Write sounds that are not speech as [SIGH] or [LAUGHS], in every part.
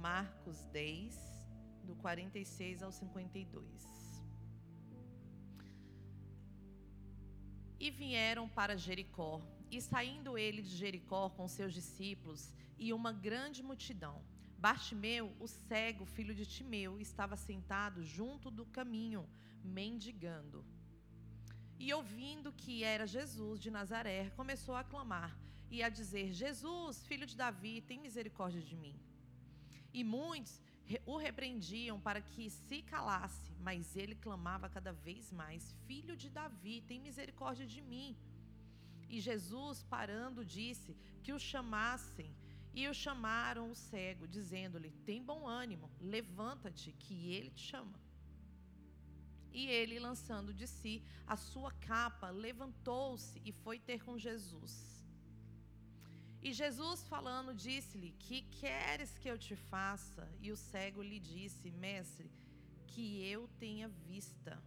Marcos 10, do 46 ao 52. E vieram para Jericó, e saindo ele de Jericó com seus discípulos e uma grande multidão, Bartimeu, o cego, filho de Timeu, estava sentado junto do caminho, mendigando. E ouvindo que era Jesus de Nazaré, começou a clamar e a dizer: Jesus, filho de Davi, tem misericórdia de mim. E muitos o repreendiam para que se calasse, mas ele clamava cada vez mais: Filho de Davi, tem misericórdia de mim. E Jesus, parando, disse que o chamassem. E o chamaram o cego, dizendo-lhe: Tem bom ânimo, levanta-te, que ele te chama. E ele, lançando de si a sua capa, levantou-se e foi ter com Jesus. E Jesus, falando, disse-lhe: Que queres que eu te faça? E o cego lhe disse: Mestre, que eu tenha vista.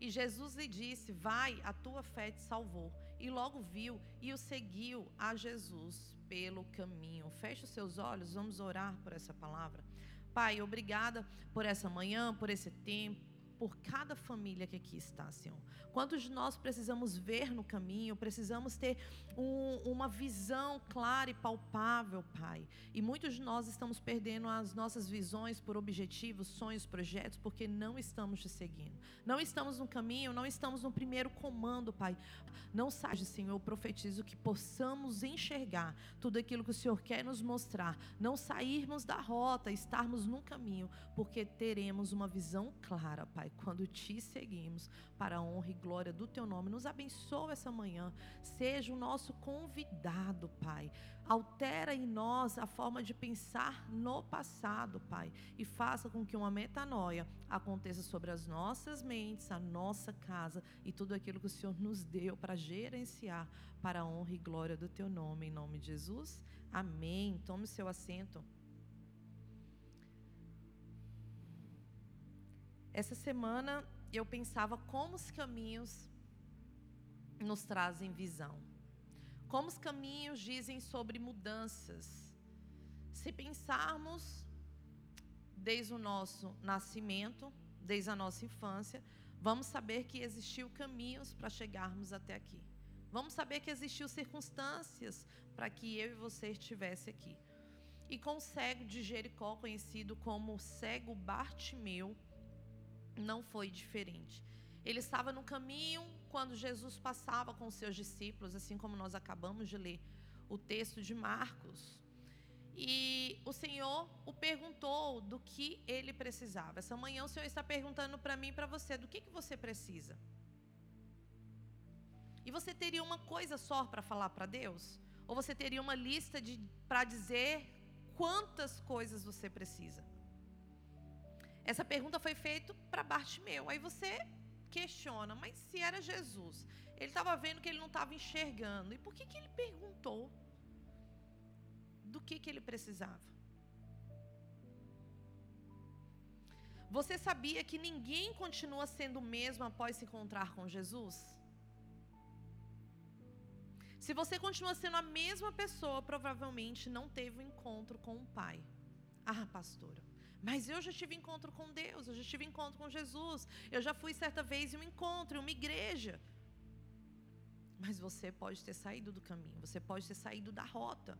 E Jesus lhe disse: Vai, a tua fé te salvou. E logo viu e o seguiu a Jesus pelo caminho. Feche os seus olhos, vamos orar por essa palavra. Pai, obrigada por essa manhã, por esse tempo por cada família que aqui está, Senhor. Quantos de nós precisamos ver no caminho, precisamos ter um, uma visão clara e palpável, Pai. E muitos de nós estamos perdendo as nossas visões por objetivos, sonhos, projetos, porque não estamos te seguindo. Não estamos no caminho, não estamos no primeiro comando, Pai. Não saia, Senhor, eu profetizo que possamos enxergar tudo aquilo que o Senhor quer nos mostrar. Não sairmos da rota, estarmos no caminho, porque teremos uma visão clara, Pai quando te seguimos para a honra e glória do teu nome. Nos abençoa essa manhã. Seja o nosso convidado, Pai. Altera em nós a forma de pensar no passado, Pai, e faça com que uma metanoia aconteça sobre as nossas mentes, a nossa casa e tudo aquilo que o Senhor nos deu para gerenciar para a honra e glória do teu nome, em nome de Jesus. Amém. Tome seu assento. Essa semana eu pensava como os caminhos nos trazem visão. Como os caminhos dizem sobre mudanças. Se pensarmos desde o nosso nascimento, desde a nossa infância, vamos saber que existiu caminhos para chegarmos até aqui. Vamos saber que existiu circunstâncias para que eu e você estivesse aqui. E com o cego de Jericó, conhecido como cego Bartimeu, não foi diferente. Ele estava no caminho quando Jesus passava com os seus discípulos, assim como nós acabamos de ler o texto de Marcos. E o Senhor o perguntou do que ele precisava. Essa manhã o Senhor está perguntando para mim e para você: do que, que você precisa? E você teria uma coisa só para falar para Deus? Ou você teria uma lista para dizer quantas coisas você precisa? Essa pergunta foi feita para Bartimeu. Aí você questiona, mas se era Jesus, ele estava vendo que ele não estava enxergando. E por que, que ele perguntou do que, que ele precisava? Você sabia que ninguém continua sendo o mesmo após se encontrar com Jesus? Se você continua sendo a mesma pessoa, provavelmente não teve um encontro com o Pai. Ah, pastora, mas eu já tive encontro com Deus, eu já tive encontro com Jesus. Eu já fui certa vez em um encontro, em uma igreja. Mas você pode ter saído do caminho, você pode ter saído da rota.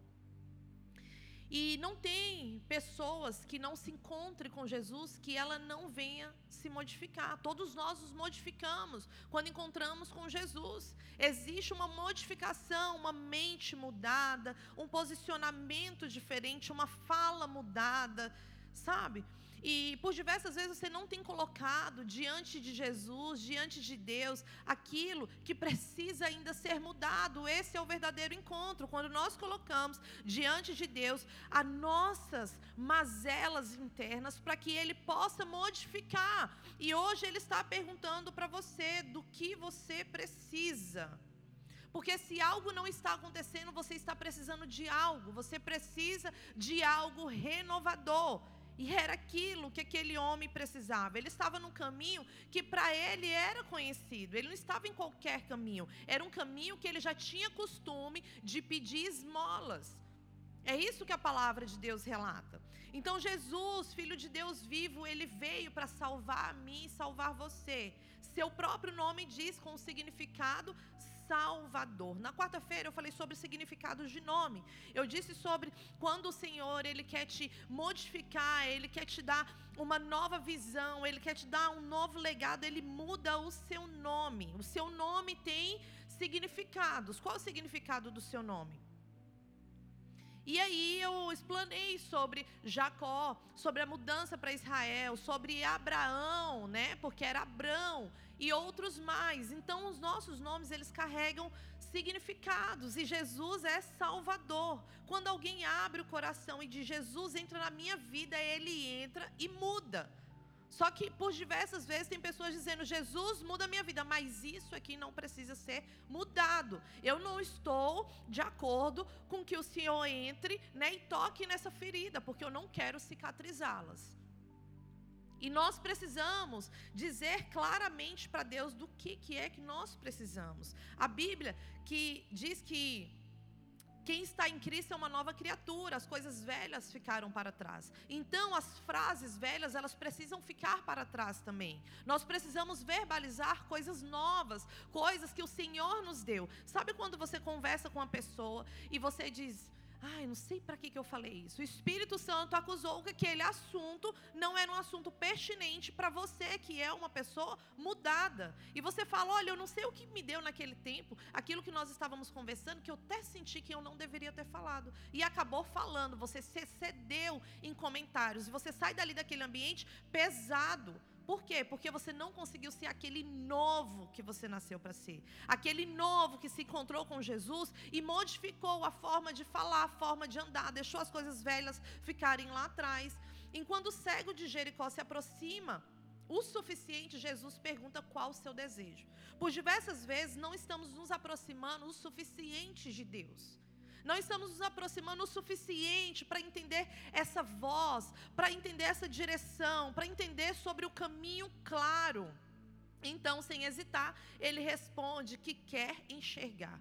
E não tem pessoas que não se encontrem com Jesus que ela não venha se modificar. Todos nós nos modificamos quando encontramos com Jesus. Existe uma modificação, uma mente mudada, um posicionamento diferente, uma fala mudada sabe? E por diversas vezes você não tem colocado diante de Jesus, diante de Deus, aquilo que precisa ainda ser mudado. Esse é o verdadeiro encontro. Quando nós colocamos diante de Deus as nossas mazelas internas para que Ele possa modificar. E hoje Ele está perguntando para você do que você precisa. Porque se algo não está acontecendo, você está precisando de algo, você precisa de algo renovador. E era aquilo que aquele homem precisava. Ele estava num caminho que para ele era conhecido. Ele não estava em qualquer caminho. Era um caminho que ele já tinha costume de pedir esmolas. É isso que a palavra de Deus relata. Então, Jesus, Filho de Deus vivo, ele veio para salvar a mim e salvar você. Seu próprio nome diz com o significado Salvador. Na quarta-feira eu falei sobre significados de nome. Eu disse sobre quando o Senhor ele quer te modificar, ele quer te dar uma nova visão, ele quer te dar um novo legado, ele muda o seu nome. O seu nome tem significados. Qual o significado do seu nome? E aí eu explanei sobre Jacó, sobre a mudança para Israel, sobre Abraão, né? Porque era Abrão e outros mais. Então os nossos nomes eles carregam significados e Jesus é Salvador. Quando alguém abre o coração e diz Jesus entra na minha vida, ele entra e muda. Só que por diversas vezes tem pessoas dizendo Jesus muda a minha vida, mas isso aqui não precisa ser mudado. Eu não estou de acordo com que o Senhor entre né, e toque nessa ferida, porque eu não quero cicatrizá-las. E nós precisamos dizer claramente para Deus do que, que é que nós precisamos. A Bíblia que diz que quem está em Cristo é uma nova criatura, as coisas velhas ficaram para trás. Então, as frases velhas, elas precisam ficar para trás também. Nós precisamos verbalizar coisas novas, coisas que o Senhor nos deu. Sabe quando você conversa com uma pessoa e você diz: Ai, não sei para que, que eu falei isso. O Espírito Santo acusou que aquele assunto não era um assunto pertinente para você, que é uma pessoa mudada. E você fala: Olha, eu não sei o que me deu naquele tempo, aquilo que nós estávamos conversando, que eu até senti que eu não deveria ter falado. E acabou falando, você se cedeu em comentários. E você sai dali daquele ambiente pesado. Por quê? Porque você não conseguiu ser aquele novo que você nasceu para ser. Aquele novo que se encontrou com Jesus e modificou a forma de falar, a forma de andar, deixou as coisas velhas ficarem lá atrás. Enquanto o cego de Jericó se aproxima, o suficiente, Jesus pergunta qual o seu desejo. Por diversas vezes não estamos nos aproximando o suficiente de Deus. Não estamos nos aproximando o suficiente para entender essa voz, para entender essa direção, para entender sobre o caminho claro. Então, sem hesitar, ele responde que quer enxergar.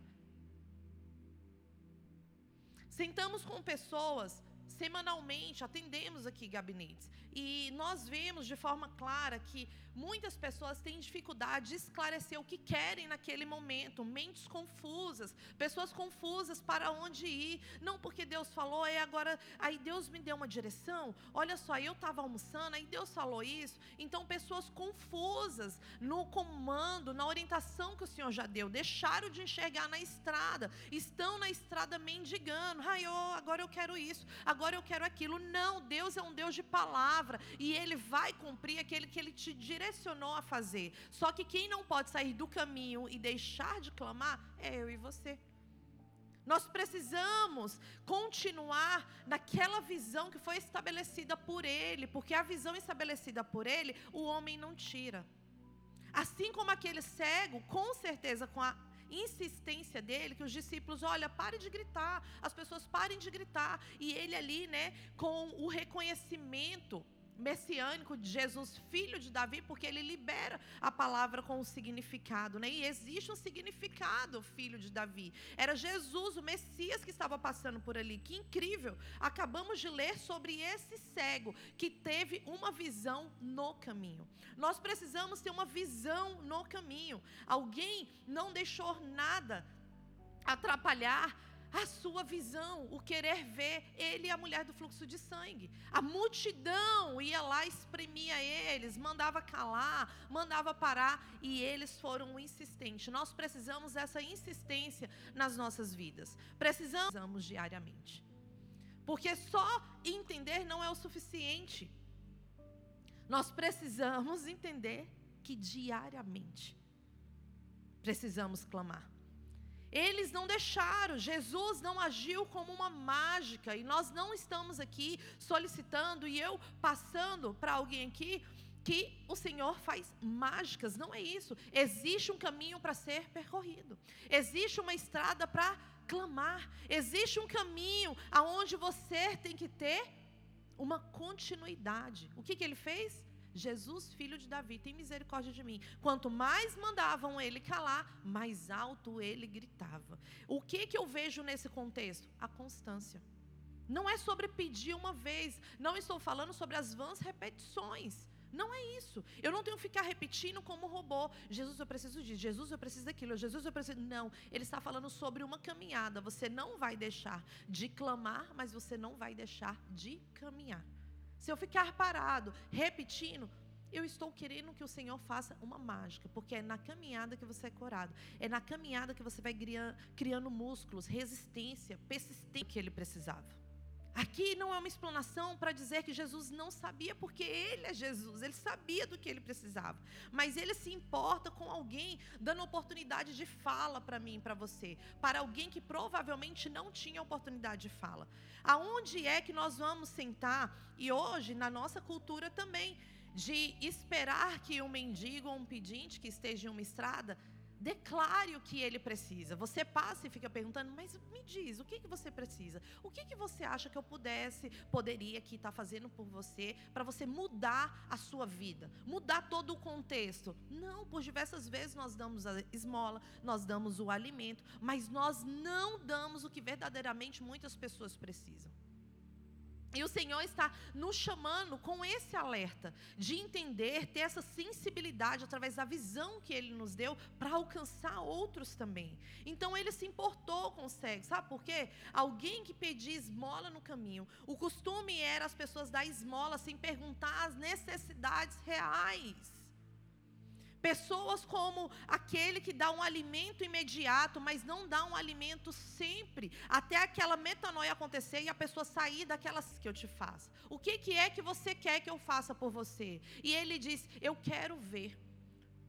Sentamos com pessoas semanalmente, atendemos aqui gabinetes, e nós vemos de forma clara que Muitas pessoas têm dificuldade de esclarecer o que querem naquele momento, mentes confusas, pessoas confusas para onde ir. Não porque Deus falou, é agora, aí Deus me deu uma direção. Olha só, eu estava almoçando, aí Deus falou isso. Então, pessoas confusas no comando, na orientação que o Senhor já deu, deixaram de enxergar na estrada, estão na estrada mendigando. Ai, oh, agora eu quero isso, agora eu quero aquilo. Não, Deus é um Deus de palavra e Ele vai cumprir aquele que Ele te direcionou a fazer. Só que quem não pode sair do caminho e deixar de clamar é eu e você. Nós precisamos continuar naquela visão que foi estabelecida por Ele, porque a visão estabelecida por Ele, o homem não tira. Assim como aquele cego, com certeza, com a insistência dele, que os discípulos, olha, parem de gritar, as pessoas parem de gritar, e ele ali, né, com o reconhecimento messiânico de Jesus, filho de Davi, porque ele libera a palavra com o significado, né? E existe um significado, filho de Davi. Era Jesus, o Messias que estava passando por ali. Que incrível! Acabamos de ler sobre esse cego que teve uma visão no caminho. Nós precisamos ter uma visão no caminho. Alguém não deixou nada atrapalhar a sua visão, o querer ver ele e a mulher do fluxo de sangue. A multidão ia lá, espremia eles, mandava calar, mandava parar e eles foram insistentes. Nós precisamos dessa insistência nas nossas vidas. Precisamos diariamente. Porque só entender não é o suficiente. Nós precisamos entender que diariamente precisamos clamar. Eles não deixaram, Jesus não agiu como uma mágica, e nós não estamos aqui solicitando e eu passando para alguém aqui que o Senhor faz mágicas, não é isso. Existe um caminho para ser percorrido, existe uma estrada para clamar, existe um caminho aonde você tem que ter uma continuidade. O que, que ele fez? Jesus, filho de Davi, tem misericórdia de mim. Quanto mais mandavam ele calar, mais alto ele gritava. O que que eu vejo nesse contexto? A constância. Não é sobre pedir uma vez. Não estou falando sobre as vãs repetições. Não é isso. Eu não tenho que ficar repetindo como robô. Jesus, eu preciso disso. Jesus, eu preciso daquilo. Jesus, eu preciso. Não. Ele está falando sobre uma caminhada. Você não vai deixar de clamar, mas você não vai deixar de caminhar. Se eu ficar parado, repetindo, eu estou querendo que o Senhor faça uma mágica, porque é na caminhada que você é curado. É na caminhada que você vai criando músculos, resistência, persistência que ele precisava. Aqui não é uma explanação para dizer que Jesus não sabia, porque Ele é Jesus, Ele sabia do que Ele precisava. Mas Ele se importa com alguém dando oportunidade de fala para mim para você, para alguém que provavelmente não tinha oportunidade de fala. Aonde é que nós vamos sentar? E hoje, na nossa cultura também, de esperar que um mendigo ou um pedinte que esteja em uma estrada Declare o que ele precisa. Você passa e fica perguntando, mas me diz, o que, que você precisa? O que, que você acha que eu pudesse, poderia aqui estar tá fazendo por você, para você mudar a sua vida, mudar todo o contexto? Não, por diversas vezes nós damos a esmola, nós damos o alimento, mas nós não damos o que verdadeiramente muitas pessoas precisam. E o Senhor está nos chamando com esse alerta de entender, ter essa sensibilidade através da visão que Ele nos deu para alcançar outros também. Então Ele se importou com o cego, sabe por quê? Alguém que pedia esmola no caminho. O costume era as pessoas dar esmola sem perguntar as necessidades reais. Pessoas como aquele que dá um alimento imediato, mas não dá um alimento sempre, até aquela metanoia acontecer e a pessoa sair daquelas que eu te faço. O que, que é que você quer que eu faça por você? E ele diz: Eu quero ver.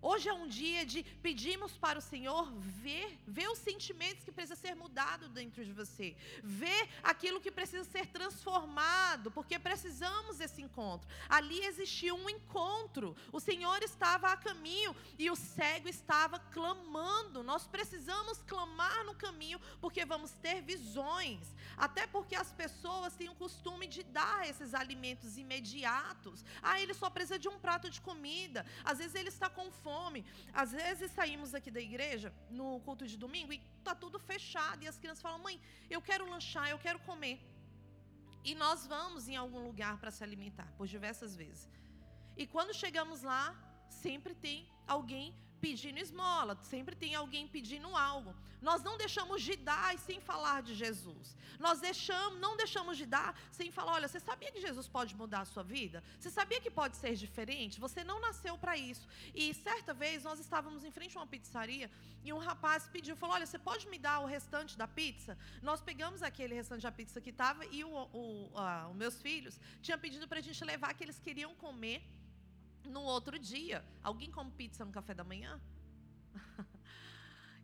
Hoje é um dia de pedirmos para o Senhor ver, ver os sentimentos que precisam ser mudados dentro de você, ver aquilo que precisa ser transformado, porque precisamos desse encontro. Ali existiu um encontro. O Senhor estava a caminho e o cego estava clamando. Nós precisamos clamar no caminho, porque vamos ter visões. Até porque as pessoas têm o costume de dar esses alimentos imediatos. Ah, ele só precisa de um prato de comida. Às vezes ele está com fome fome. Às vezes saímos aqui da igreja no culto de domingo e tá tudo fechado e as crianças falam: "Mãe, eu quero lanchar, eu quero comer". E nós vamos em algum lugar para se alimentar por diversas vezes. E quando chegamos lá, sempre tem alguém pedindo esmola, sempre tem alguém pedindo algo. Nós não deixamos de dar sem falar de Jesus. Nós deixamos, não deixamos de dar sem falar, olha, você sabia que Jesus pode mudar a sua vida? Você sabia que pode ser diferente? Você não nasceu para isso. E certa vez nós estávamos em frente a uma pizzaria e um rapaz pediu, falou, olha, você pode me dar o restante da pizza? Nós pegamos aquele restante da pizza que estava e o, o, os meus filhos tinham pedido para a gente levar que eles queriam comer no outro dia. Alguém come pizza no café da manhã? [LAUGHS]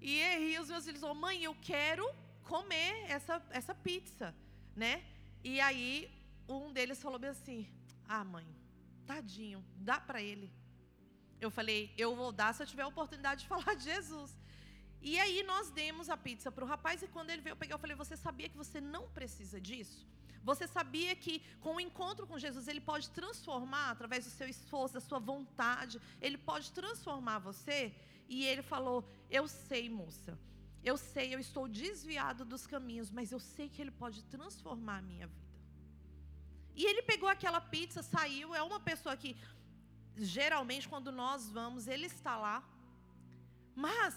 e aí os meus filhos falaram, mãe, eu quero comer essa, essa pizza, né? E aí um deles falou bem assim, ah mãe, tadinho, dá para ele. Eu falei, eu vou dar se eu tiver a oportunidade de [LAUGHS] falar de Jesus. E aí nós demos a pizza para o rapaz e quando ele veio pegar, eu falei, você sabia que você não precisa disso? Você sabia que com o encontro com Jesus, ele pode transformar através do seu esforço, da sua vontade, ele pode transformar você? E ele falou: Eu sei, moça. Eu sei, eu estou desviado dos caminhos, mas eu sei que ele pode transformar a minha vida. E ele pegou aquela pizza, saiu. É uma pessoa que, geralmente, quando nós vamos, ele está lá. Mas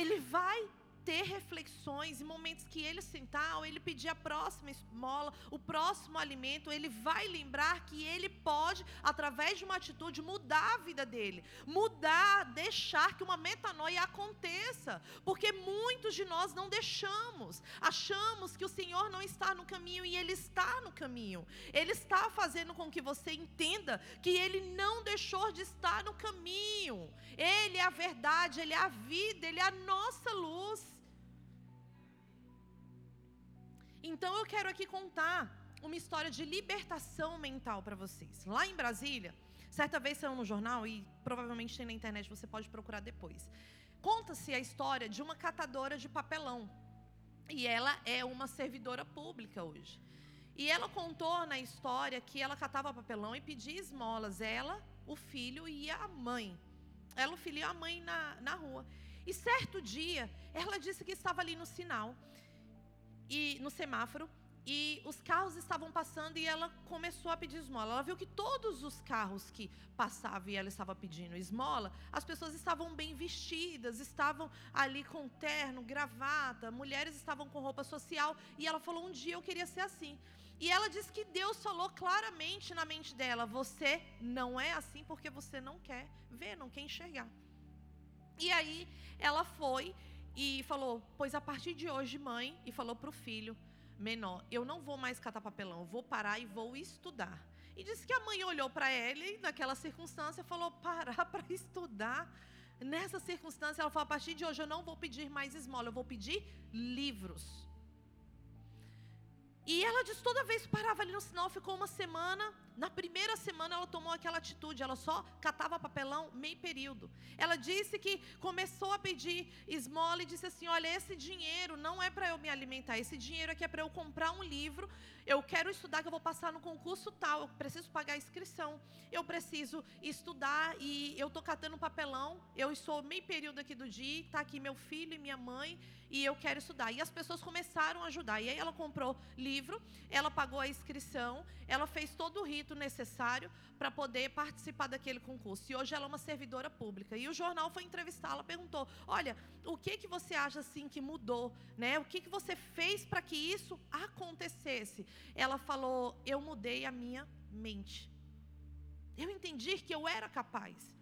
ele vai ter reflexões e momentos que ele sentar, ou ele pedir a próxima esmola, o próximo alimento, ele vai lembrar que ele pode, através de uma atitude, mudar a vida dele, mudar, deixar que uma metanoia aconteça, porque muitos de nós não deixamos, achamos que o Senhor não está no caminho e ele está no caminho, ele está fazendo com que você entenda que ele não deixou de estar no caminho, ele é a verdade, ele é a vida, ele é a nossa luz. Então eu quero aqui contar uma história de libertação mental para vocês. Lá em Brasília, certa vez saiu no jornal e provavelmente tem na internet, você pode procurar depois. Conta-se a história de uma catadora de papelão. E ela é uma servidora pública hoje. E ela contou na história que ela catava papelão e pedia esmolas. Ela, o filho e a mãe. Ela, o filho e a mãe na, na rua. E certo dia, ela disse que estava ali no sinal e no semáforo e os carros estavam passando e ela começou a pedir esmola. Ela viu que todos os carros que passavam e ela estava pedindo esmola, as pessoas estavam bem vestidas, estavam ali com terno, gravata, mulheres estavam com roupa social. E ela falou: Um dia eu queria ser assim. E ela disse que Deus falou claramente na mente dela: Você não é assim porque você não quer ver, não quer enxergar. E aí ela foi e falou: Pois a partir de hoje, mãe, e falou para o filho menor: Eu não vou mais catar papelão, vou parar e vou estudar. E disse que a mãe olhou para ele naquela circunstância falou: Parar [LAUGHS] para estudar. Nessa circunstância, ela falou: A partir de hoje eu não vou pedir mais esmola, eu vou pedir livros. E ela disse: toda vez parava ali no sinal, ficou uma semana. Na primeira semana ela tomou aquela atitude, ela só catava papelão meio período. Ela disse que começou a pedir esmola e disse assim: Olha, esse dinheiro não é para eu me alimentar, esse dinheiro aqui é para eu comprar um livro. Eu quero estudar, que eu vou passar no concurso tal, eu preciso pagar a inscrição, eu preciso estudar e eu estou catando papelão. Eu estou meio período aqui do dia, está aqui meu filho e minha mãe e eu quero estudar. E as pessoas começaram a ajudar. E aí ela comprou livro, ela pagou a inscrição, ela fez todo o rito necessário para poder participar daquele concurso. E hoje ela é uma servidora pública. E o jornal foi entrevistá-la, perguntou: "Olha, o que que você acha assim que mudou, né? O que que você fez para que isso acontecesse?" Ela falou: "Eu mudei a minha mente. Eu entendi que eu era capaz.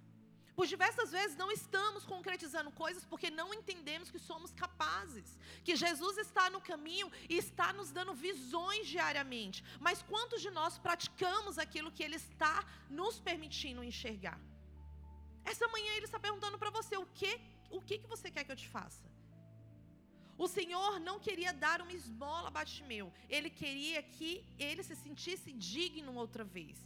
Por diversas vezes não estamos concretizando coisas porque não entendemos que somos capazes, que Jesus está no caminho e está nos dando visões diariamente. Mas quantos de nós praticamos aquilo que Ele está nos permitindo enxergar? Essa manhã Ele está perguntando para você: o que, o que, que você quer que eu te faça? O Senhor não queria dar uma esmola a Batimeu, Ele queria que ele se sentisse digno outra vez.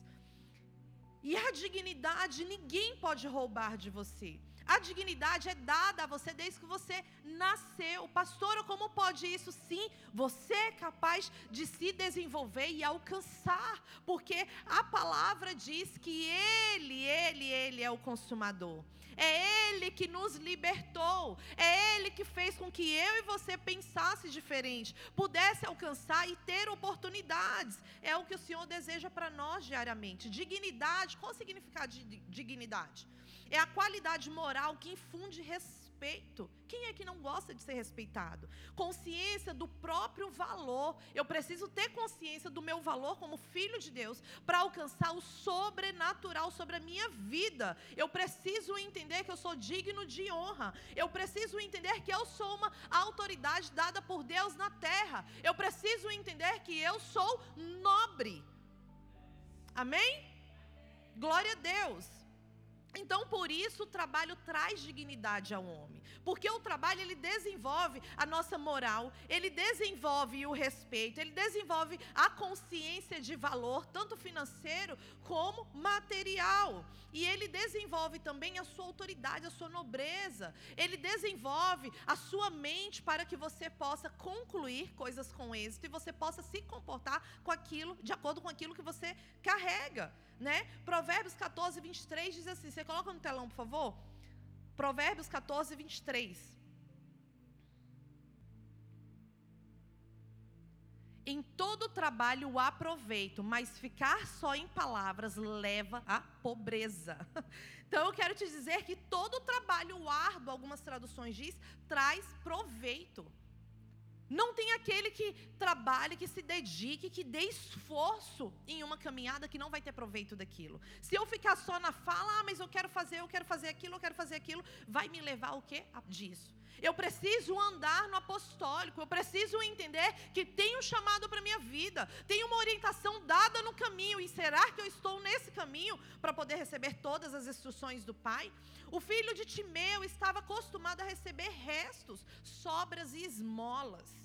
E a dignidade ninguém pode roubar de você. A dignidade é dada a você desde que você nasceu. Pastor, como pode isso? Sim, você é capaz de se desenvolver e alcançar, porque a palavra diz que Ele, Ele, Ele é o consumador. É Ele que nos libertou. É Ele que fez com que eu e você pensasse diferente, pudesse alcançar e ter oportunidades. É o que o Senhor deseja para nós diariamente. Dignidade, qual o significado de dignidade? É a qualidade moral que infunde respeito. Quem é que não gosta de ser respeitado? Consciência do próprio valor. Eu preciso ter consciência do meu valor como filho de Deus para alcançar o sobrenatural sobre a minha vida. Eu preciso entender que eu sou digno de honra. Eu preciso entender que eu sou uma autoridade dada por Deus na terra. Eu preciso entender que eu sou nobre. Amém? Glória a Deus. Então, por isso, o trabalho traz dignidade ao homem. Porque o trabalho, ele desenvolve a nossa moral, ele desenvolve o respeito, ele desenvolve a consciência de valor, tanto financeiro como material. E ele desenvolve também a sua autoridade, a sua nobreza. Ele desenvolve a sua mente para que você possa concluir coisas com êxito e você possa se comportar com aquilo, de acordo com aquilo que você carrega né? Provérbios 14, 23 diz assim: você coloca no telão, por favor? Provérbios 14, 23. Em todo trabalho há proveito, mas ficar só em palavras leva à pobreza. [LAUGHS] Então eu quero te dizer que todo trabalho árduo, algumas traduções diz, traz proveito. Não tem aquele que trabalhe, que se dedique, que dê esforço em uma caminhada que não vai ter proveito daquilo. Se eu ficar só na fala, ah, mas eu quero fazer, eu quero fazer aquilo, eu quero fazer aquilo, vai me levar ao quê? Disso. Eu preciso andar no apostólico, eu preciso entender que tem um chamado para minha vida, tem uma orientação dada no caminho, e será que eu estou nesse caminho para poder receber todas as instruções do Pai? O filho de Timeu estava acostumado a receber restos, sobras e esmolas.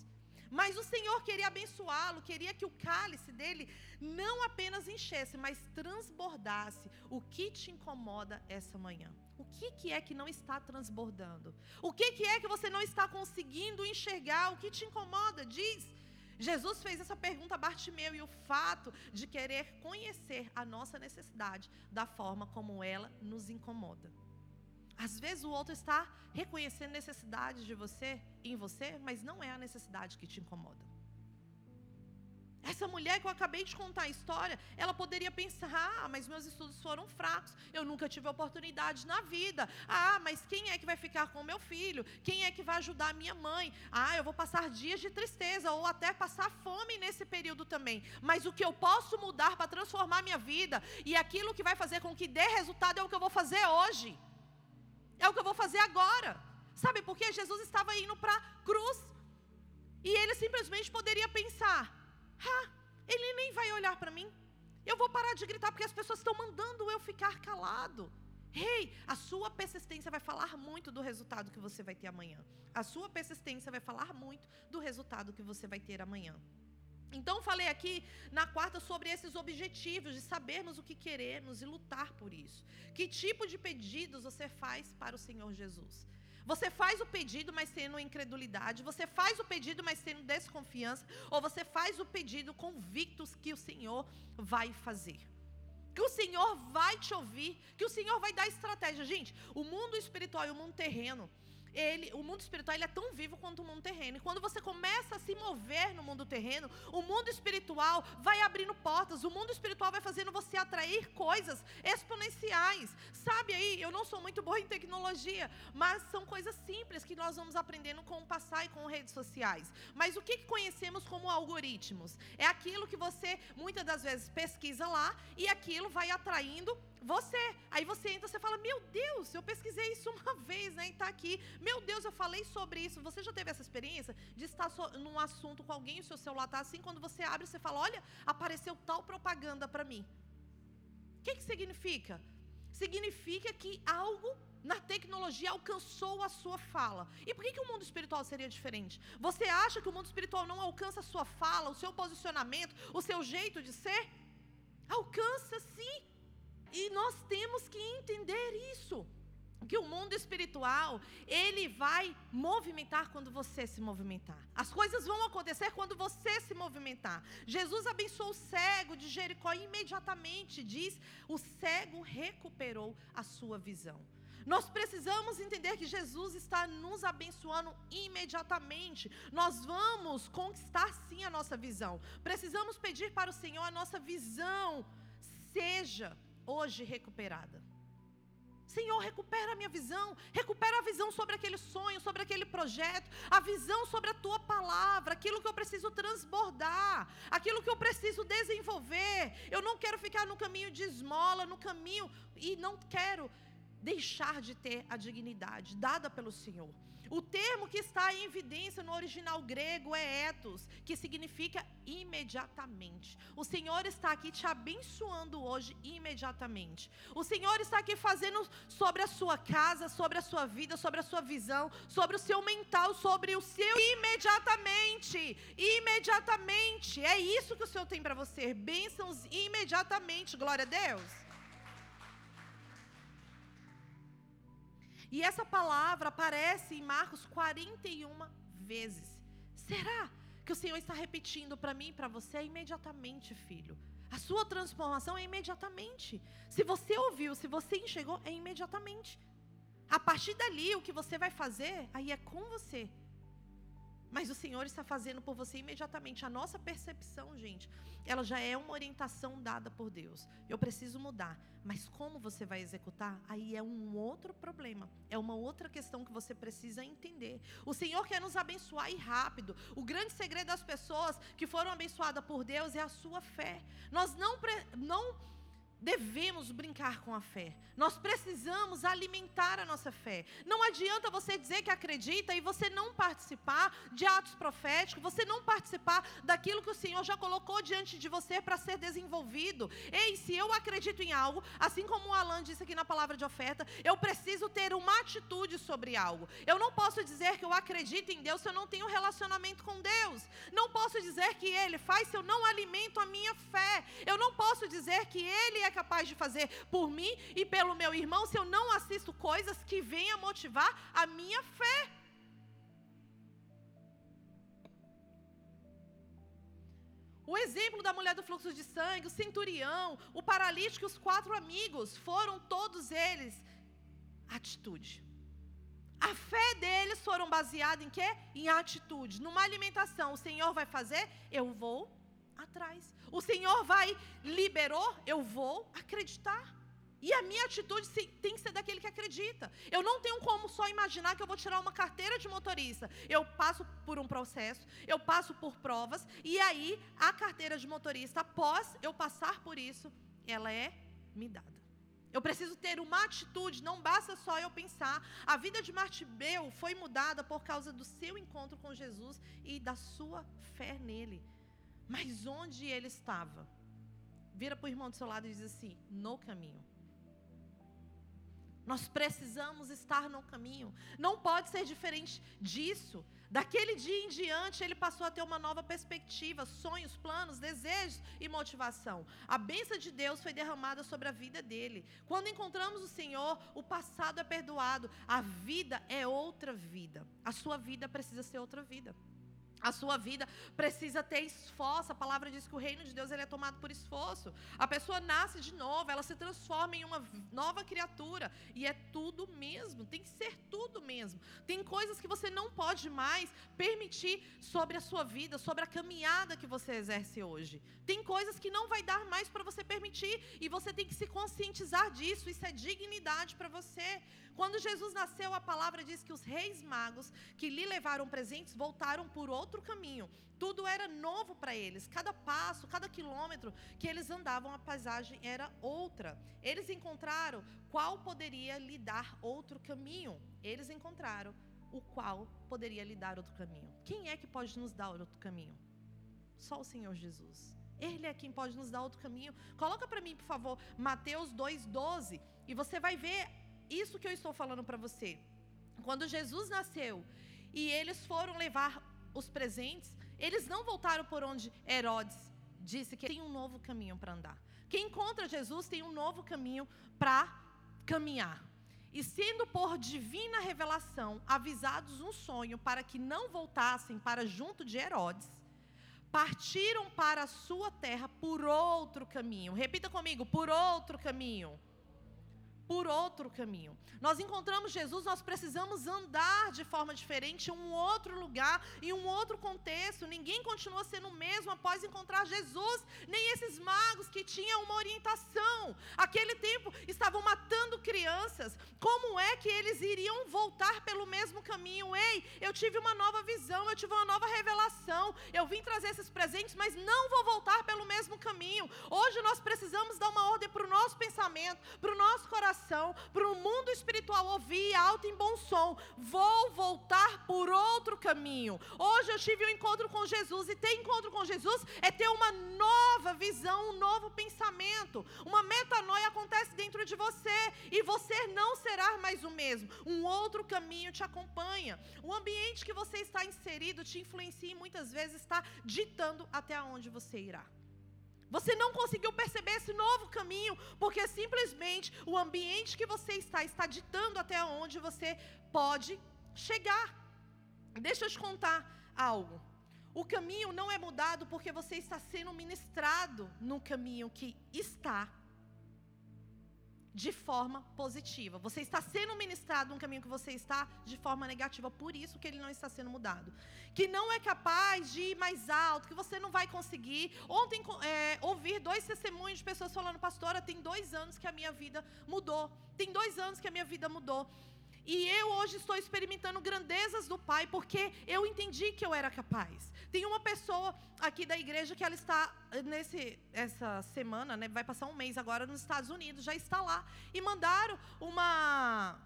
Mas o Senhor queria abençoá-lo, queria que o cálice dele não apenas enchesse, mas transbordasse. O que te incomoda essa manhã? O que, que é que não está transbordando? O que, que é que você não está conseguindo enxergar? O que te incomoda? Diz. Jesus fez essa pergunta a Bartimeu e o fato de querer conhecer a nossa necessidade da forma como ela nos incomoda. Às vezes o outro está reconhecendo necessidades de você em você, mas não é a necessidade que te incomoda. Essa mulher que eu acabei de contar a história, ela poderia pensar: ah, mas meus estudos foram fracos, eu nunca tive oportunidade na vida. Ah, mas quem é que vai ficar com o meu filho? Quem é que vai ajudar a minha mãe? Ah, eu vou passar dias de tristeza ou até passar fome nesse período também. Mas o que eu posso mudar para transformar minha vida e aquilo que vai fazer com que dê resultado é o que eu vou fazer hoje. É o que eu vou fazer agora. Sabe por quê? Jesus estava indo para a cruz. E ele simplesmente poderia pensar: ah, ele nem vai olhar para mim. Eu vou parar de gritar porque as pessoas estão mandando eu ficar calado. Rei, hey, a sua persistência vai falar muito do resultado que você vai ter amanhã. A sua persistência vai falar muito do resultado que você vai ter amanhã. Então, falei aqui na quarta sobre esses objetivos, de sabermos o que queremos e lutar por isso. Que tipo de pedidos você faz para o Senhor Jesus? Você faz o pedido, mas tendo incredulidade. Você faz o pedido, mas tendo desconfiança. Ou você faz o pedido convictos que o Senhor vai fazer. Que o Senhor vai te ouvir. Que o Senhor vai dar estratégia. Gente, o mundo espiritual e o mundo terreno ele, o mundo espiritual ele é tão vivo quanto o mundo terreno. E quando você começa a se mover no mundo terreno, o mundo espiritual vai abrindo portas, o mundo espiritual vai fazendo você atrair coisas exponenciais. Sabe aí, eu não sou muito boa em tecnologia, mas são coisas simples que nós vamos aprendendo com o passar e com redes sociais. Mas o que, que conhecemos como algoritmos? É aquilo que você muitas das vezes pesquisa lá e aquilo vai atraindo você. Aí você entra, você fala: Meu Deus, eu pesquisei isso uma [LAUGHS] vez, né? E está aqui. Meu Deus, eu falei sobre isso. Você já teve essa experiência de estar so, num assunto com alguém o seu celular está assim? Quando você abre, você fala: Olha, apareceu tal propaganda para mim. O que, que significa? Significa que algo na tecnologia alcançou a sua fala. E por que, que o mundo espiritual seria diferente? Você acha que o mundo espiritual não alcança a sua fala, o seu posicionamento, o seu jeito de ser? Alcança sim. E nós temos que entender isso. Que o mundo espiritual, ele vai movimentar quando você se movimentar. As coisas vão acontecer quando você se movimentar. Jesus abençoou o cego de Jericó e imediatamente diz: o cego recuperou a sua visão. Nós precisamos entender que Jesus está nos abençoando imediatamente. Nós vamos conquistar sim a nossa visão. Precisamos pedir para o Senhor a nossa visão seja hoje recuperada. Senhor, recupera a minha visão, recupera a visão sobre aquele sonho, sobre aquele projeto, a visão sobre a tua palavra, aquilo que eu preciso transbordar, aquilo que eu preciso desenvolver. Eu não quero ficar no caminho de esmola, no caminho, e não quero deixar de ter a dignidade dada pelo Senhor. O termo que está em evidência no original grego é etos, que significa imediatamente. O Senhor está aqui te abençoando hoje imediatamente. O Senhor está aqui fazendo sobre a sua casa, sobre a sua vida, sobre a sua visão, sobre o seu mental, sobre o seu imediatamente. Imediatamente. É isso que o Senhor tem para você. Bênçãos imediatamente. Glória a Deus. E essa palavra aparece em Marcos 41 vezes. Será que o Senhor está repetindo para mim e para você imediatamente, filho? A sua transformação é imediatamente. Se você ouviu, se você enxergou, é imediatamente. A partir dali, o que você vai fazer, aí é com você. Mas o Senhor está fazendo por você imediatamente. A nossa percepção, gente, ela já é uma orientação dada por Deus. Eu preciso mudar. Mas como você vai executar? Aí é um outro problema. É uma outra questão que você precisa entender. O Senhor quer nos abençoar e rápido. O grande segredo das pessoas que foram abençoadas por Deus é a sua fé. Nós não, não devemos brincar com a fé. Nós precisamos alimentar a nossa fé. Não adianta você dizer que acredita e você não participar de atos proféticos, você não participar daquilo que o Senhor já colocou diante de você para ser desenvolvido. Ei, se eu acredito em algo, assim como o Alan disse aqui na palavra de oferta, eu preciso ter uma atitude sobre algo. Eu não posso dizer que eu acredito em Deus se eu não tenho relacionamento com Deus. Não posso dizer que Ele faz se eu não alimento a minha fé. Eu não posso dizer que Ele é capaz de fazer por mim e pelo meu irmão se eu não assisto coisas que venham motivar a minha fé? O exemplo da mulher do fluxo de sangue, o centurião, o paralítico e os quatro amigos foram todos eles atitude. A fé deles foram baseada em quê? Em atitude, numa alimentação. O Senhor vai fazer, eu vou atrás. O Senhor vai, liberou, eu vou acreditar. E a minha atitude tem que ser daquele que acredita. Eu não tenho como só imaginar que eu vou tirar uma carteira de motorista. Eu passo por um processo, eu passo por provas, e aí a carteira de motorista, após eu passar por isso, ela é me dada. Eu preciso ter uma atitude, não basta só eu pensar. A vida de Martibeu foi mudada por causa do seu encontro com Jesus e da sua fé nele. Mas onde ele estava? Vira para o irmão do seu lado e diz assim: no caminho. Nós precisamos estar no caminho. Não pode ser diferente disso. Daquele dia em diante, ele passou a ter uma nova perspectiva, sonhos, planos, desejos e motivação. A bênção de Deus foi derramada sobre a vida dele. Quando encontramos o Senhor, o passado é perdoado, a vida é outra vida. A sua vida precisa ser outra vida. A sua vida precisa ter esforço. A palavra diz que o reino de Deus ele é tomado por esforço. A pessoa nasce de novo, ela se transforma em uma nova criatura. E é tudo mesmo, tem que ser tudo mesmo. Tem coisas que você não pode mais permitir sobre a sua vida, sobre a caminhada que você exerce hoje. Tem coisas que não vai dar mais para você permitir. E você tem que se conscientizar disso. Isso é dignidade para você. Quando Jesus nasceu, a palavra diz que os reis magos que lhe levaram presentes voltaram por outro caminho. Tudo era novo para eles. Cada passo, cada quilômetro que eles andavam, a paisagem era outra. Eles encontraram qual poderia lhe dar outro caminho. Eles encontraram o qual poderia lhe dar outro caminho. Quem é que pode nos dar outro caminho? Só o Senhor Jesus. Ele é quem pode nos dar outro caminho. Coloca para mim, por favor, Mateus 2:12, e você vai ver isso que eu estou falando para você. Quando Jesus nasceu e eles foram levar os presentes, eles não voltaram por onde Herodes disse que tem um novo caminho para andar. Quem encontra Jesus tem um novo caminho para caminhar. E sendo por divina revelação avisados um sonho para que não voltassem para junto de Herodes, partiram para a sua terra por outro caminho. Repita comigo, por outro caminho por outro caminho. Nós encontramos Jesus, nós precisamos andar de forma diferente em um outro lugar, em um outro contexto. Ninguém continua sendo o mesmo após encontrar Jesus, nem esses magos que tinham uma orientação. Aquele tempo estavam matando crianças. Como é que eles iriam voltar pelo mesmo caminho? Ei, eu tive uma nova visão, eu tive uma nova revelação. Eu vim trazer esses presentes, mas não vou voltar pelo mesmo caminho. Hoje nós precisamos dar uma ordem para o nosso pensamento, para o nosso coração coração, para o mundo espiritual ouvir alto em bom som. Vou voltar por outro caminho. Hoje eu tive um encontro com Jesus e ter encontro com Jesus é ter uma nova visão, um novo pensamento. Uma metanoia acontece dentro de você e você não será mais o mesmo. Um outro caminho te acompanha. O ambiente que você está inserido te influencia e muitas vezes está ditando até onde você irá. Você não conseguiu perceber esse novo caminho, porque simplesmente o ambiente que você está está ditando até onde você pode chegar. Deixa eu te contar algo. O caminho não é mudado porque você está sendo ministrado no caminho que está de forma positiva. Você está sendo ministrado num caminho que você está de forma negativa, por isso que ele não está sendo mudado. Que não é capaz de ir mais alto, que você não vai conseguir. Ontem, é, ouvir dois testemunhos de pessoas falando, pastora, tem dois anos que a minha vida mudou. Tem dois anos que a minha vida mudou. E eu hoje estou experimentando grandezas do Pai, porque eu entendi que eu era capaz. Tem uma pessoa aqui da igreja que ela está eh, nesse essa semana, né, vai passar um mês agora nos Estados Unidos, já está lá. E mandaram uma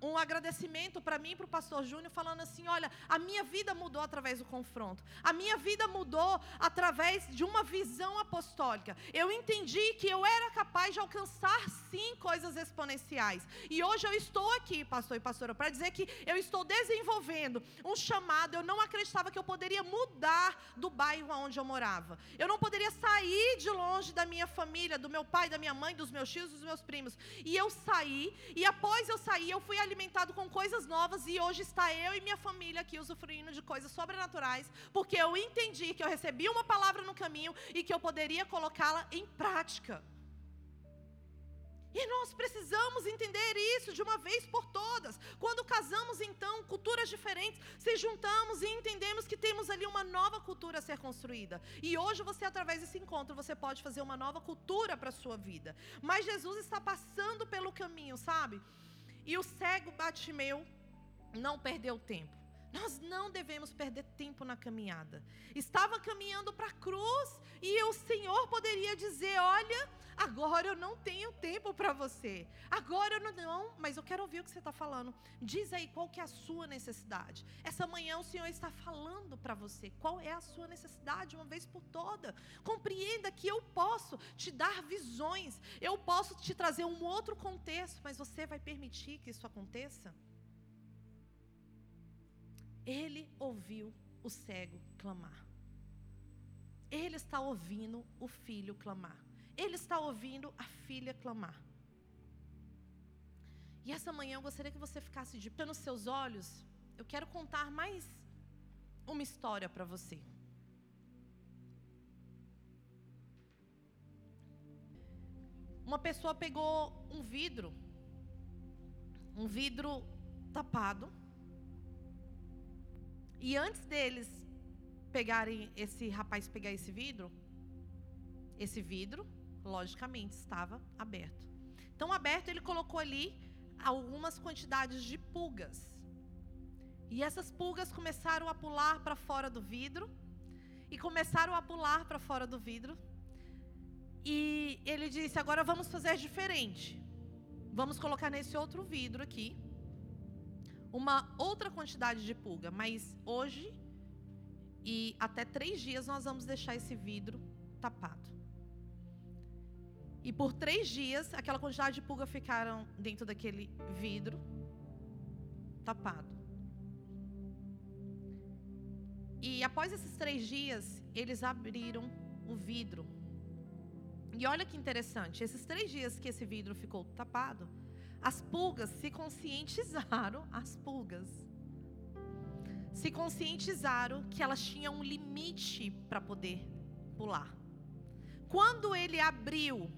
um agradecimento para mim e para o pastor Júnior, falando assim: olha, a minha vida mudou através do confronto, a minha vida mudou através de uma visão apostólica. Eu entendi que eu era capaz de alcançar sim coisas exponenciais. E hoje eu estou aqui, pastor e pastora, para dizer que eu estou desenvolvendo um chamado. Eu não acreditava que eu poderia mudar do bairro onde eu morava. Eu não poderia sair de longe da minha família, do meu pai, da minha mãe, dos meus tios, dos meus primos. E eu saí, e após eu sair, eu fui alimentado com coisas novas e hoje está eu e minha família aqui usufruindo de coisas sobrenaturais, porque eu entendi que eu recebi uma palavra no caminho e que eu poderia colocá-la em prática. E nós precisamos entender isso de uma vez por todas. Quando casamos, então, culturas diferentes, se juntamos e entendemos que temos ali uma nova cultura a ser construída. E hoje você, através desse encontro, você pode fazer uma nova cultura para a sua vida. Mas Jesus está passando pelo caminho, sabe? E o cego Batimeu não perdeu tempo. Nós não devemos perder tempo na caminhada. Estava caminhando para a cruz e o Senhor poderia dizer: Olha, agora eu não tenho tempo para você. Agora eu não, não, mas eu quero ouvir o que você está falando. Diz aí qual que é a sua necessidade. Essa manhã o Senhor está falando para você qual é a sua necessidade, uma vez por toda. Compreenda que eu posso te dar visões, eu posso te trazer um outro contexto, mas você vai permitir que isso aconteça? Ele ouviu o cego clamar. Ele está ouvindo o filho clamar. Ele está ouvindo a filha clamar. E essa manhã eu gostaria que você ficasse de pé nos seus olhos. Eu quero contar mais uma história para você. Uma pessoa pegou um vidro, um vidro tapado, e antes deles pegarem esse rapaz pegar esse vidro, esse vidro, logicamente, estava aberto. Então, aberto, ele colocou ali algumas quantidades de pulgas. E essas pulgas começaram a pular para fora do vidro. E começaram a pular para fora do vidro. E ele disse: agora vamos fazer diferente. Vamos colocar nesse outro vidro aqui uma outra quantidade de pulga, mas hoje e até três dias nós vamos deixar esse vidro tapado. E por três dias, aquela quantidade de pulga ficaram dentro daquele vidro tapado. E após esses três dias, eles abriram o vidro. E olha que interessante, esses três dias que esse vidro ficou tapado, as pulgas se conscientizaram, as pulgas se conscientizaram que elas tinham um limite para poder pular. Quando ele abriu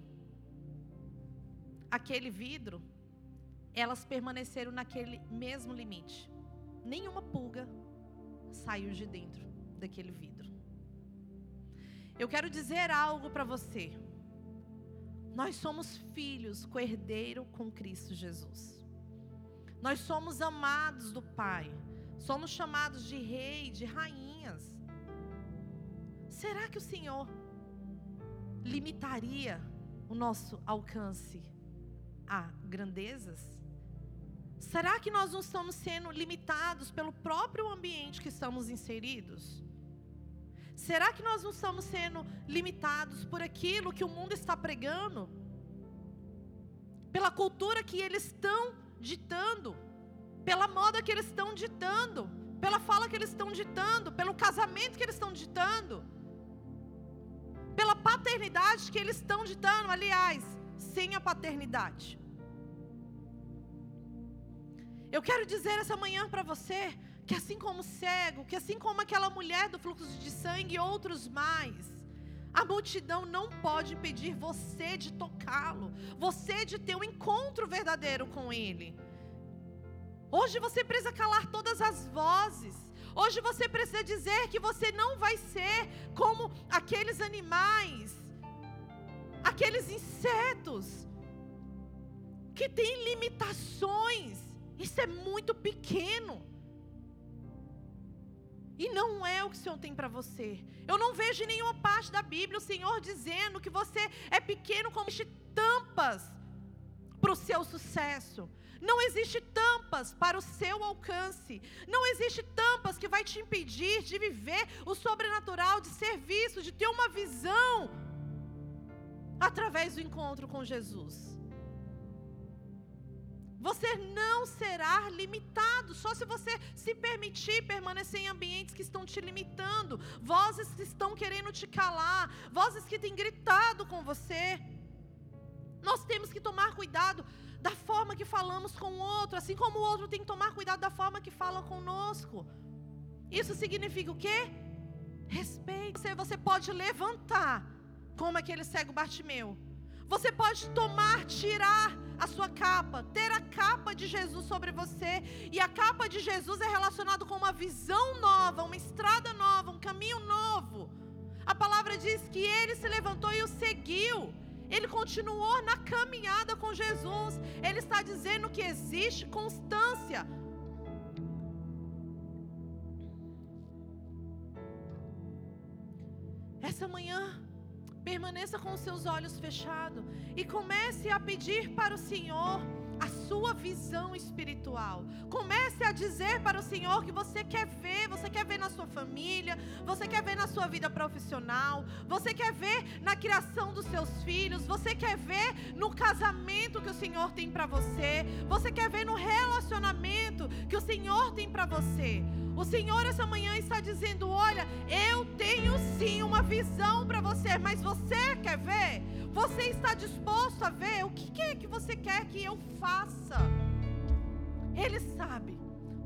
aquele vidro, elas permaneceram naquele mesmo limite. Nenhuma pulga saiu de dentro daquele vidro. Eu quero dizer algo para você. Nós somos filhos, co-herdeiro com Cristo Jesus. Nós somos amados do Pai. Somos chamados de rei, de rainhas. Será que o Senhor limitaria o nosso alcance a grandezas? Será que nós não estamos sendo limitados pelo próprio ambiente que estamos inseridos? Será que nós não estamos sendo limitados por aquilo que o mundo está pregando? Pela cultura que eles estão ditando, pela moda que eles estão ditando, pela fala que eles estão ditando, pelo casamento que eles estão ditando, pela paternidade que eles estão ditando, aliás, sem a paternidade. Eu quero dizer essa manhã para você que assim como o cego, que assim como aquela mulher do fluxo de sangue e outros mais, a multidão não pode impedir você de tocá-lo, você de ter um encontro verdadeiro com ele. Hoje você precisa calar todas as vozes. Hoje você precisa dizer que você não vai ser como aqueles animais, aqueles insetos que têm limitações. Isso é muito pequeno. E não é o que o Senhor tem para você. Eu não vejo em nenhuma parte da Bíblia o Senhor dizendo que você é pequeno como tampas para o seu sucesso. Não existe tampas para o seu alcance. Não existe tampas que vai te impedir de viver o sobrenatural, de ser visto, de ter uma visão através do encontro com Jesus. Você não será limitado, só se você se permitir permanecer em ambientes que estão te limitando, vozes que estão querendo te calar, vozes que têm gritado com você. Nós temos que tomar cuidado da forma que falamos com o outro, assim como o outro tem que tomar cuidado da forma que fala conosco. Isso significa o quê? Respeito. Você pode levantar, como aquele cego Bartimeu Você pode tomar, tirar a sua capa, ter a capa de Jesus sobre você. E a capa de Jesus é relacionado com uma visão nova, uma estrada nova, um caminho novo. A palavra diz que ele se levantou e o seguiu. Ele continuou na caminhada com Jesus. Ele está dizendo que existe constância. Essa manhã, permaneça com os seus olhos fechados e comece a pedir para o Senhor a sua visão espiritual. Comece a dizer para o Senhor que você quer ver, você quer ver na sua família, você quer ver na sua vida profissional, você quer ver na criação dos seus filhos, você quer ver no casamento que o Senhor tem para você, você quer ver no relacionamento que o Senhor tem para você. O Senhor essa manhã está dizendo: Olha, eu tenho sim uma visão para você, mas você quer ver? Você está disposto a ver o que é que você quer que eu faça? Ele sabe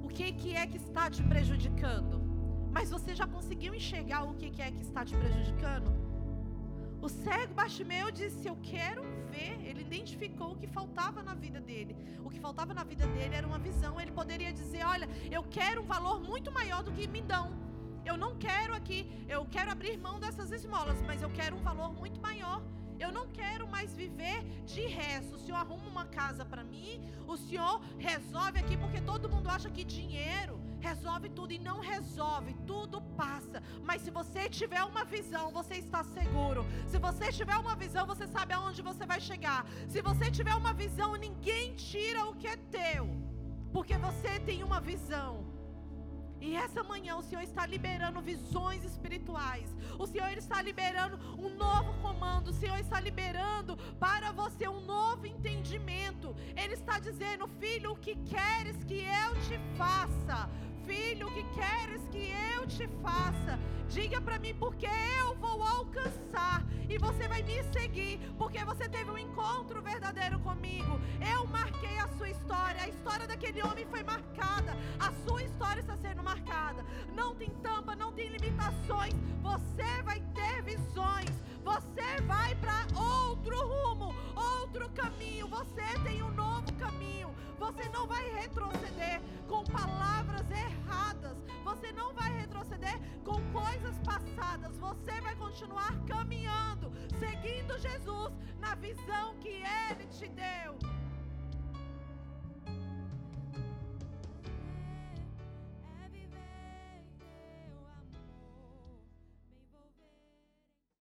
o que, é que está te prejudicando. Mas você já conseguiu enxergar o que, que é que está te prejudicando? O cego Bartimeu disse: Eu quero Ele identificou o que faltava na vida dele. O que faltava na vida dele era uma visão. Ele poderia dizer: Olha, eu quero um valor muito maior do que me dão. Eu não quero aqui, eu quero abrir mão dessas esmolas, mas eu quero um valor muito maior. Eu não quero mais viver de resto. O Senhor arruma uma casa para mim, o Senhor resolve aqui, porque todo mundo acha que dinheiro resolve tudo e não resolve, tudo passa. Mas se você tiver uma visão, você está seguro. Se você tiver uma visão, você sabe aonde você vai chegar. Se você tiver uma visão, ninguém tira o que é teu, porque você tem uma visão. E essa manhã o Senhor está liberando visões espirituais. O Senhor está liberando um novo comando. O Senhor está liberando para você um novo entendimento. Ele está dizendo: Filho, o que queres que eu te faça? Filho, o que queres que eu te faça? Diga para mim, porque eu vou alcançar e você vai me seguir, porque você teve um encontro verdadeiro comigo. Eu marquei a sua história, a história daquele homem foi marcada, a sua história está sendo marcada. Não tem tampa, não tem limitações. Você vai ter visões, você vai para outro rumo, outro caminho. Você tem um novo caminho. Você não vai retroceder com palavras erradas. Você não vai retroceder com coisas passadas. Você vai continuar caminhando, seguindo Jesus na visão que